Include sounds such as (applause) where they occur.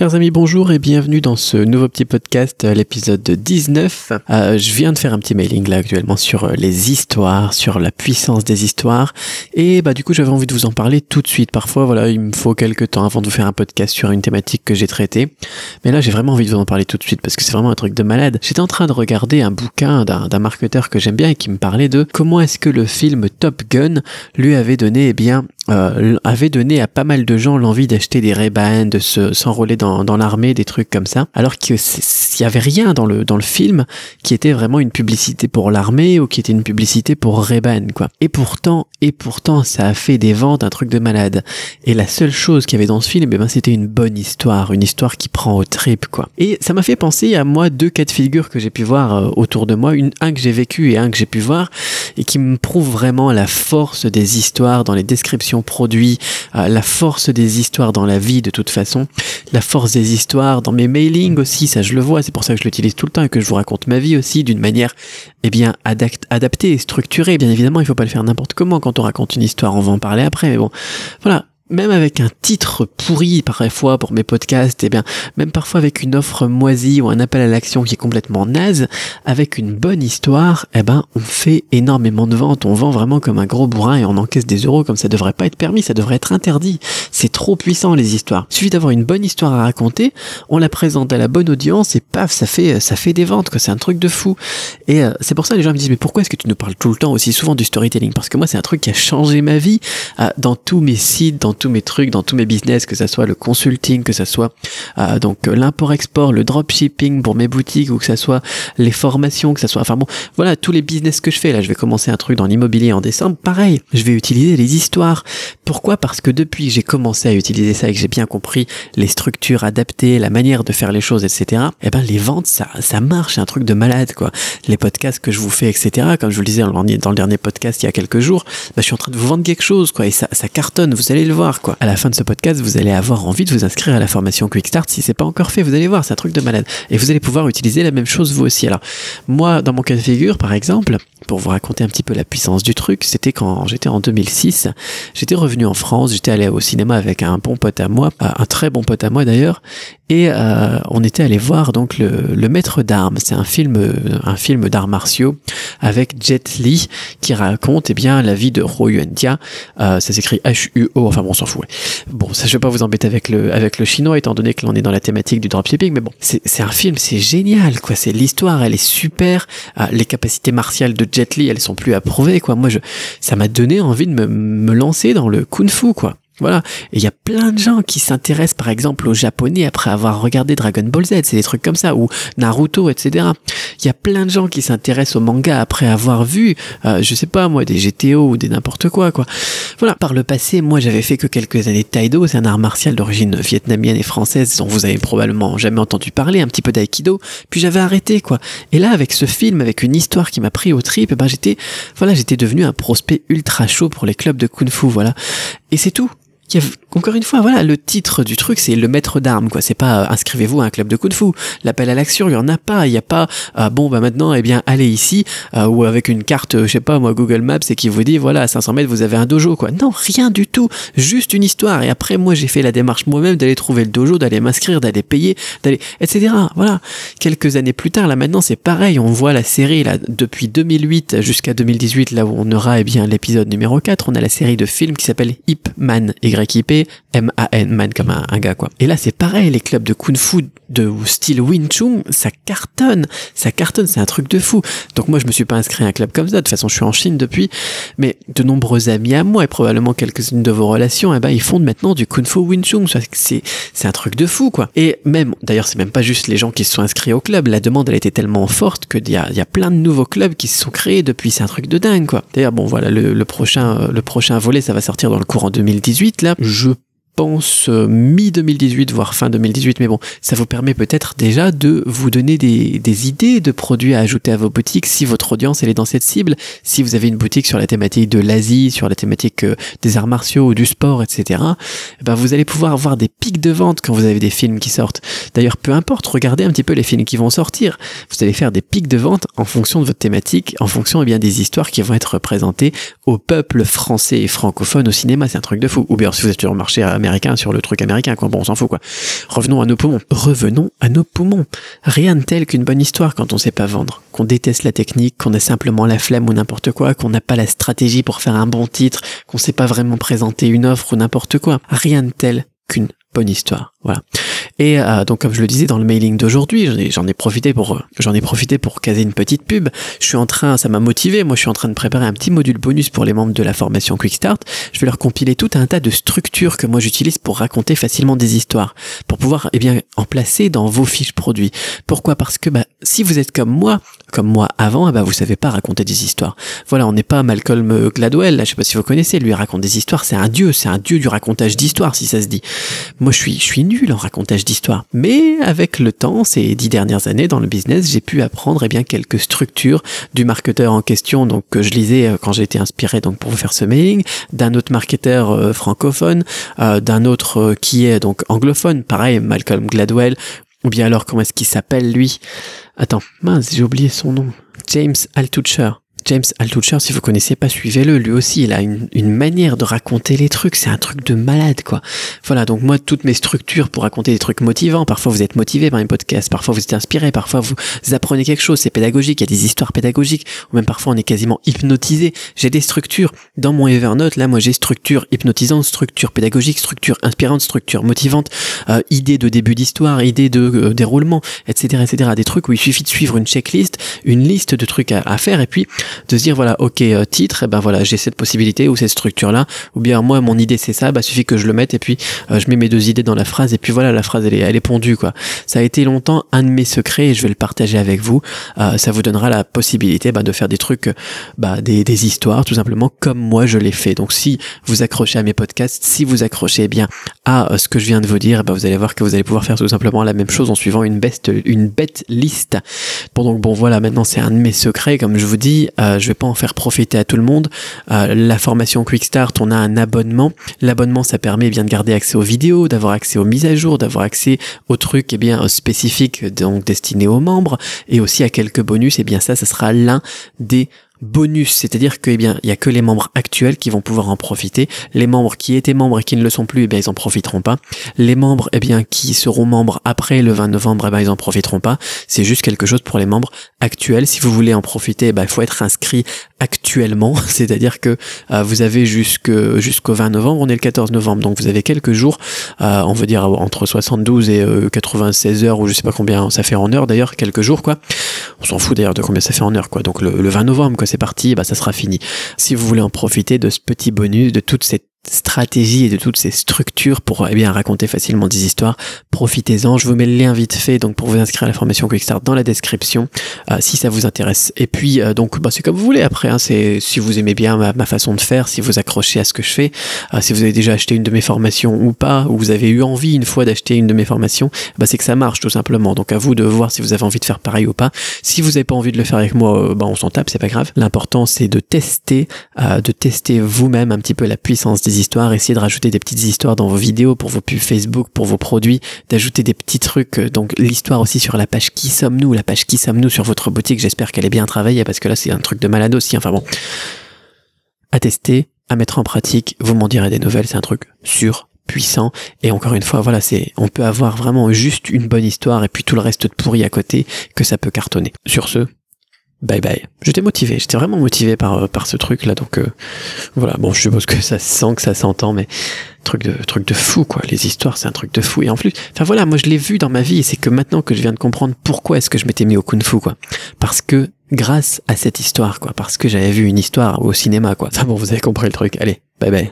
Chers amis, bonjour et bienvenue dans ce nouveau petit podcast, euh, l'épisode 19. Euh, je viens de faire un petit mailing là actuellement sur euh, les histoires, sur la puissance des histoires. Et bah du coup j'avais envie de vous en parler tout de suite. Parfois voilà, il me faut quelques temps avant de vous faire un podcast sur une thématique que j'ai traitée. Mais là j'ai vraiment envie de vous en parler tout de suite parce que c'est vraiment un truc de malade. J'étais en train de regarder un bouquin d'un marketeur que j'aime bien et qui me parlait de comment est-ce que le film Top Gun lui avait donné eh bien avait donné à pas mal de gens l'envie d'acheter des Ray-Ban, de se s'enrôler dans, l'armée, des trucs comme ça, alors qu'il y avait rien dans le dans le film qui était vraiment une publicité pour l'armée ou qui était une publicité pour Ray-Ban quoi. Et pourtant et pourtant ça a fait des ventes un truc de malade. Et la seule chose qu'il y avait dans ce film, eh ben c'était une bonne histoire, une histoire qui prend au trip quoi. Et ça m'a fait penser à moi deux cas de figure que j'ai pu voir euh, autour de moi, une un que j'ai vécu et un que j'ai pu voir et qui me prouve vraiment la force des histoires dans les descriptions produit, euh, la force des histoires dans la vie de toute façon, la force des histoires dans mes mailings aussi, ça je le vois, c'est pour ça que je l'utilise tout le temps et que je vous raconte ma vie aussi d'une manière eh bien adaptée et structurée. Bien évidemment, il faut pas le faire n'importe comment quand on raconte une histoire, on va en parler après, mais bon, voilà, même avec un titre pourri parfois pour mes podcasts, et eh bien même parfois avec une offre moisie ou un appel à l'action qui est complètement naze, avec une bonne histoire, eh ben on fait énormément de ventes, on vend vraiment comme un gros bourrin et on encaisse des euros comme ça devrait pas être permis, ça devrait être interdit. C'est trop puissant les histoires. Il suffit d'avoir une bonne histoire à raconter, on la présente à la bonne audience et paf, ça fait ça fait des ventes, que c'est un truc de fou. Et euh, c'est pour ça que les gens me disent mais pourquoi est-ce que tu nous parles tout le temps aussi souvent du storytelling? Parce que moi c'est un truc qui a changé ma vie euh, dans tous mes sites, dans tous mes trucs, dans tous mes business, que ça soit le consulting, que ça soit euh, donc l'import-export, le dropshipping pour mes boutiques, ou que ça soit les formations, que ça soit, enfin bon, voilà tous les business que je fais. Là, je vais commencer un truc dans l'immobilier en décembre. Pareil, je vais utiliser les histoires. Pourquoi? Parce que depuis j'ai commencé à utiliser ça et que j'ai bien compris les structures adaptées, la manière de faire les choses, etc. Eh ben les ventes, ça, ça marche, c'est un truc de malade quoi. Les podcasts que je vous fais, etc. Comme je vous le disais dans le dernier podcast il y a quelques jours, bah, je suis en train de vous vendre quelque chose quoi et ça, ça cartonne. Vous allez le voir quoi. À la fin de ce podcast, vous allez avoir envie de vous inscrire à la formation Quick Start si c'est pas encore fait. Vous allez voir, c'est un truc de malade. Et vous allez pouvoir utiliser la même chose vous aussi. Alors, moi, dans mon cas de figure, par exemple, pour vous raconter un petit peu la puissance du truc, c'était quand j'étais en 2006. J'étais revenu en France, j'étais allé au cinéma avec un bon pote à moi, un très bon pote à moi d'ailleurs, et euh, on était allé voir donc le, Maître d'armes. C'est un film, un film d'arts martiaux avec Jet Li qui raconte eh bien la vie de Ro Yuantia. Euh, ça s'écrit H-U-O. Enfin bon, on s'en fout. Bon, ça je vais pas vous embêter avec le avec le chinois étant donné que l'on est dans la thématique du dropshipping. Mais bon, c'est un film, c'est génial quoi. C'est l'histoire, elle est super. Euh, les capacités martiales de Jet Li, elles sont plus approuvées quoi. Moi, je, ça m'a donné envie de me, me lancer dans le kung-fu quoi. Voilà. Et il y a plein de gens qui s'intéressent par exemple au japonais après avoir regardé Dragon Ball Z, c'est des trucs comme ça, ou Naruto, etc. Il y a plein de gens qui s'intéressent au manga après avoir vu, euh, je sais pas moi, des GTO ou des n'importe quoi, quoi. Voilà. Par le passé, moi j'avais fait que quelques années de Taïdo, c'est un art martial d'origine vietnamienne et française dont vous avez probablement jamais entendu parler, un petit peu d'Aikido, puis j'avais arrêté, quoi. Et là, avec ce film, avec une histoire qui m'a pris au trip, eh ben j'étais, voilà, j'étais devenu un prospect ultra chaud pour les clubs de kung fu, voilà. Et c'est tout encore une fois, voilà, le titre du truc, c'est le maître d'armes, quoi. C'est pas euh, inscrivez-vous à un club de kung fu. L'appel à l'action, il y en a pas. Il y a pas euh, bon bah maintenant, eh bien, allez ici euh, ou avec une carte, je sais pas moi, Google Maps, et qui vous dit voilà, à 500 mètres, vous avez un dojo, quoi. Non, rien du tout. Juste une histoire. Et après, moi, j'ai fait la démarche moi-même d'aller trouver le dojo, d'aller m'inscrire, d'aller payer, d'aller, etc. Voilà. Quelques années plus tard, là maintenant, c'est pareil. On voit la série là depuis 2008 jusqu'à 2018, là où on aura eh bien l'épisode numéro 4. On a la série de films qui s'appelle Hip Man. Y-I-P M-A-N, man comme un, gars quoi. Et là c'est pareil, les clubs de kung fu de style Wing Chun, ça cartonne, ça cartonne, c'est un truc de fou. Donc moi je me suis pas inscrit à un club comme ça, de toute façon je suis en Chine depuis, mais de nombreux amis à moi et probablement quelques-unes de vos relations, eh ben ils font maintenant du kung fu Wing Chun, c'est c'est un truc de fou quoi. Et même, d'ailleurs c'est même pas juste les gens qui se sont inscrits au club, la demande elle était tellement forte que il y a, y a plein de nouveaux clubs qui se sont créés depuis, c'est un truc de dingue quoi. D'ailleurs bon voilà le, le prochain le prochain volet ça va sortir dans le courant 2018 là. Je pense euh, mi-2018, voire fin 2018, mais bon, ça vous permet peut-être déjà de vous donner des, des, idées de produits à ajouter à vos boutiques si votre audience elle est dans cette cible, si vous avez une boutique sur la thématique de l'Asie, sur la thématique euh, des arts martiaux ou du sport, etc. Eh ben vous allez pouvoir avoir des pics de vente quand vous avez des films qui sortent. D'ailleurs, peu importe, regardez un petit peu les films qui vont sortir. Vous allez faire des pics de vente en fonction de votre thématique, en fonction eh bien des histoires qui vont être présentées au peuple français et francophone au cinéma. C'est un truc de fou. Ou bien si vous êtes sur le marché américain sur le truc américain, quoi. Bon, on s'en fout, quoi. Revenons à nos poumons. Revenons à nos poumons. Rien de tel qu'une bonne histoire quand on sait pas vendre, qu'on déteste la technique, qu'on a simplement la flemme ou n'importe quoi, qu'on n'a pas la stratégie pour faire un bon titre, qu'on sait pas vraiment présenter une offre ou n'importe quoi. Rien de tel qu'une bonne histoire. Voilà. Et euh, donc comme je le disais dans le mailing d'aujourd'hui, j'en ai, profité pour j'en ai profité pour caser une petite pub. Je suis en train, ça m'a motivé. Moi, je suis en train de préparer un petit module bonus pour les membres de la formation Quick Start. Je vais leur compiler tout un tas de structures que moi j'utilise pour raconter facilement des histoires, pour pouvoir eh bien en placer dans vos fiches produits. Pourquoi? Parce que bah, si vous êtes comme moi, comme moi avant, eh bah, vous savez pas raconter des histoires. Voilà, on n'est pas Malcolm Gladwell. Là, je sais pas si vous connaissez. Lui raconte des histoires. C'est un dieu. C'est un dieu du racontage d'histoires, si ça se dit. Moi, je suis je suis nul en racontage Mais avec le temps, ces dix dernières années dans le business, j'ai pu apprendre eh bien quelques structures du marketeur en question, donc que je lisais euh, quand j'ai été inspiré donc pour vous faire ce mailing, d'un autre marketeur euh, francophone, euh, d'un autre qui est donc anglophone, pareil Malcolm Gladwell, ou bien alors comment est-ce qu'il s'appelle lui? Attends, mince, j'ai oublié son nom. James Altucher. James Altucher, si vous connaissez pas, suivez-le. Lui aussi, il a une, une, manière de raconter les trucs. C'est un truc de malade, quoi. Voilà. Donc moi, toutes mes structures pour raconter des trucs motivants. Parfois, vous êtes motivé par un podcast. Parfois, vous êtes inspiré. Parfois, vous apprenez quelque chose. C'est pédagogique. Il y a des histoires pédagogiques. Ou même parfois, on est quasiment hypnotisé. J'ai des structures dans mon Evernote. Là, moi, j'ai structure hypnotisante, structure pédagogique, structure inspirante, structure motivante, euh, idée de début d'histoire, idée de euh, déroulement, etc., etc. Des trucs où il suffit de suivre une checklist, une liste de trucs à, à faire, et puis de se dire voilà ok euh, titre et eh ben voilà j'ai cette possibilité ou cette structure là ou bien moi mon idée c'est ça bah suffit que je le mette et puis euh, je mets mes deux idées dans la phrase et puis voilà la phrase elle est elle est pondue quoi. Ça a été longtemps un de mes secrets et je vais le partager avec vous. Euh, ça vous donnera la possibilité bah, de faire des trucs bah, des, histoires tout simplement comme moi je l'ai fait. Donc si vous accrochez à mes podcasts si vous accrochez bien à ce que je viens de vous dire bah, vous allez voir que vous allez pouvoir faire tout simplement la même chose en suivant une bête une bête liste bon donc bon voilà maintenant c'est un de mes secrets comme je vous dis euh, je vais pas en faire profiter à tout le monde. Euh, la formation Quick Start, on a un abonnement. L'abonnement, ça permet bien de garder accès aux vidéos, d'avoir accès aux mises à jour, d'avoir accès aux trucs eh bien spécifiques donc destinés aux membres et aussi à quelques bonus. Et eh bien ça, ça sera l'un des bonus, c'est-à-dire que eh bien il y a que les membres actuels qui vont pouvoir en profiter. Les membres qui étaient membres et qui ne le sont plus, eh bien ils en profiteront pas. Les membres eh bien qui seront membres après le 20 novembre, eh bien ils en profiteront pas. C'est juste quelque chose pour les membres actuels. Si vous voulez en profiter, eh ben, il faut être inscrit actuellement, (laughs) c'est-à-dire que euh, vous avez jusqu'au 20 novembre, on est le 14 novembre, donc vous avez quelques jours, euh, on veut dire entre 72 et 96 euh, heures ou je sais pas combien ça fait en heures d'ailleurs, quelques jours quoi. On s'en fout d'ailleurs de combien ça fait en heures quoi. Donc le, le 20 novembre quoi, c'est parti, bah ça sera fini. Si vous voulez en profiter de ce petit bonus, de toute cette stratégie et de toutes ces structures pour eh bien raconter facilement des histoires. Profitez-en. Je vous mets le lien vite fait donc pour vous inscrire à la formation Quickstart dans la description euh, si ça vous intéresse. Et puis euh, donc bah, c'est comme vous voulez après. Hein, c'est si vous aimez bien ma, façon de faire, si vous accrochez à ce que je fais, euh, si vous avez déjà acheté une de mes formations ou pas, ou vous avez eu envie une fois d'acheter une de mes formations, bah, c'est que ça marche tout simplement. Donc à vous de voir si vous avez envie de faire pareil ou pas. Si vous n'avez pas envie de le faire avec moi, bah, on s'en tape, c'est pas grave. L'important c'est de tester, de tester vous-même un petit peu la puissance histoires, essayer de rajouter des petites histoires dans vos vidéos, pour vos pubs Facebook, pour vos produits, d'ajouter des petits trucs. Euh, donc l'histoire aussi sur la page Qui sommes-nous, la page Qui sommes-nous sur votre boutique, j'espère qu'elle est bien travaillée parce que là c'est un truc de malade aussi. Enfin bon, à tester, à mettre en pratique, vous m'en direz des nouvelles, c'est un truc sûr puissant et encore une fois voilà c'est on peut avoir vraiment juste une bonne histoire et puis tout le reste de pourri à côté que ça peut cartonner sur ce bye bye. J'étais motivé, j'étais vraiment motivé par, euh, par ce truc là, donc euh, voilà, bon je suppose que ça se sent, que ça s'entend, mais truc de, truc de fou quoi, les histoires c'est un truc de fou, et en plus, enfin voilà, moi je l'ai vu dans ma vie, c'est que maintenant que je viens de comprendre pourquoi est-ce que je m'étais mis au kung fu quoi, parce que grâce à cette histoire quoi, parce que j'avais vu une histoire au cinéma quoi, ça bon vous avez compris le truc, allez, bye bye.